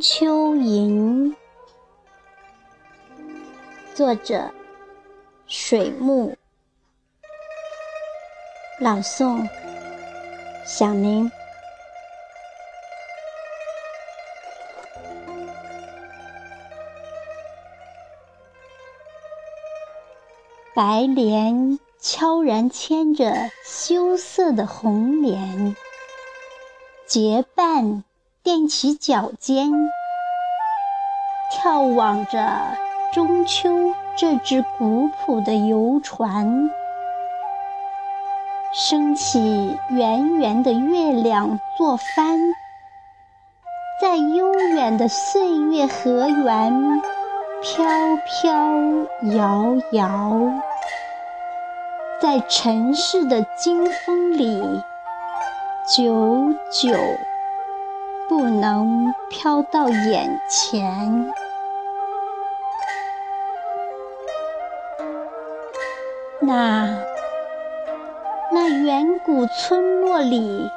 秋吟，作者水木，朗诵。响铃。白莲悄然牵着羞涩的红莲，结伴踮起脚尖，眺望着中秋这只古朴的游船，升起圆圆的月亮作帆，在悠远的岁月河源飘飘摇摇。在尘世的金风里，久久不能飘到眼前。那那远古村落里，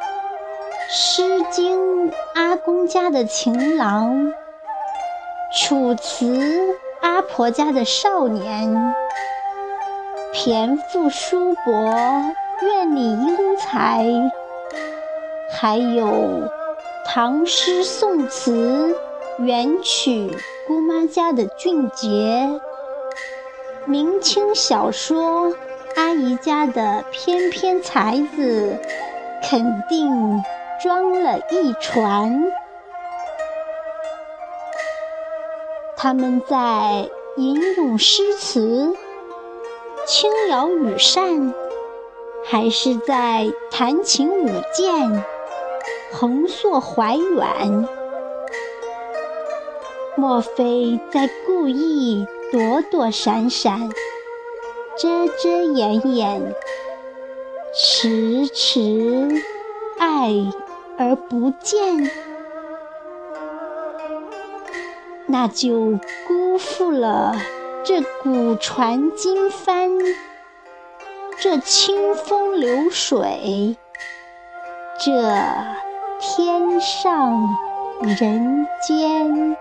《诗经》阿公家的情郎，《楚辞》阿婆家的少年。骈赋书博，院里英才；还有唐诗宋词、元曲姑妈家的俊杰；明清小说阿姨家的翩翩才子，肯定装了一船。他们在吟咏诗词。轻摇羽扇，还是在弹琴舞剑，横槊怀远？莫非在故意躲躲闪闪，遮遮掩掩，迟迟爱而不见？那就辜负了。这古船经帆，这清风流水，这天上人间。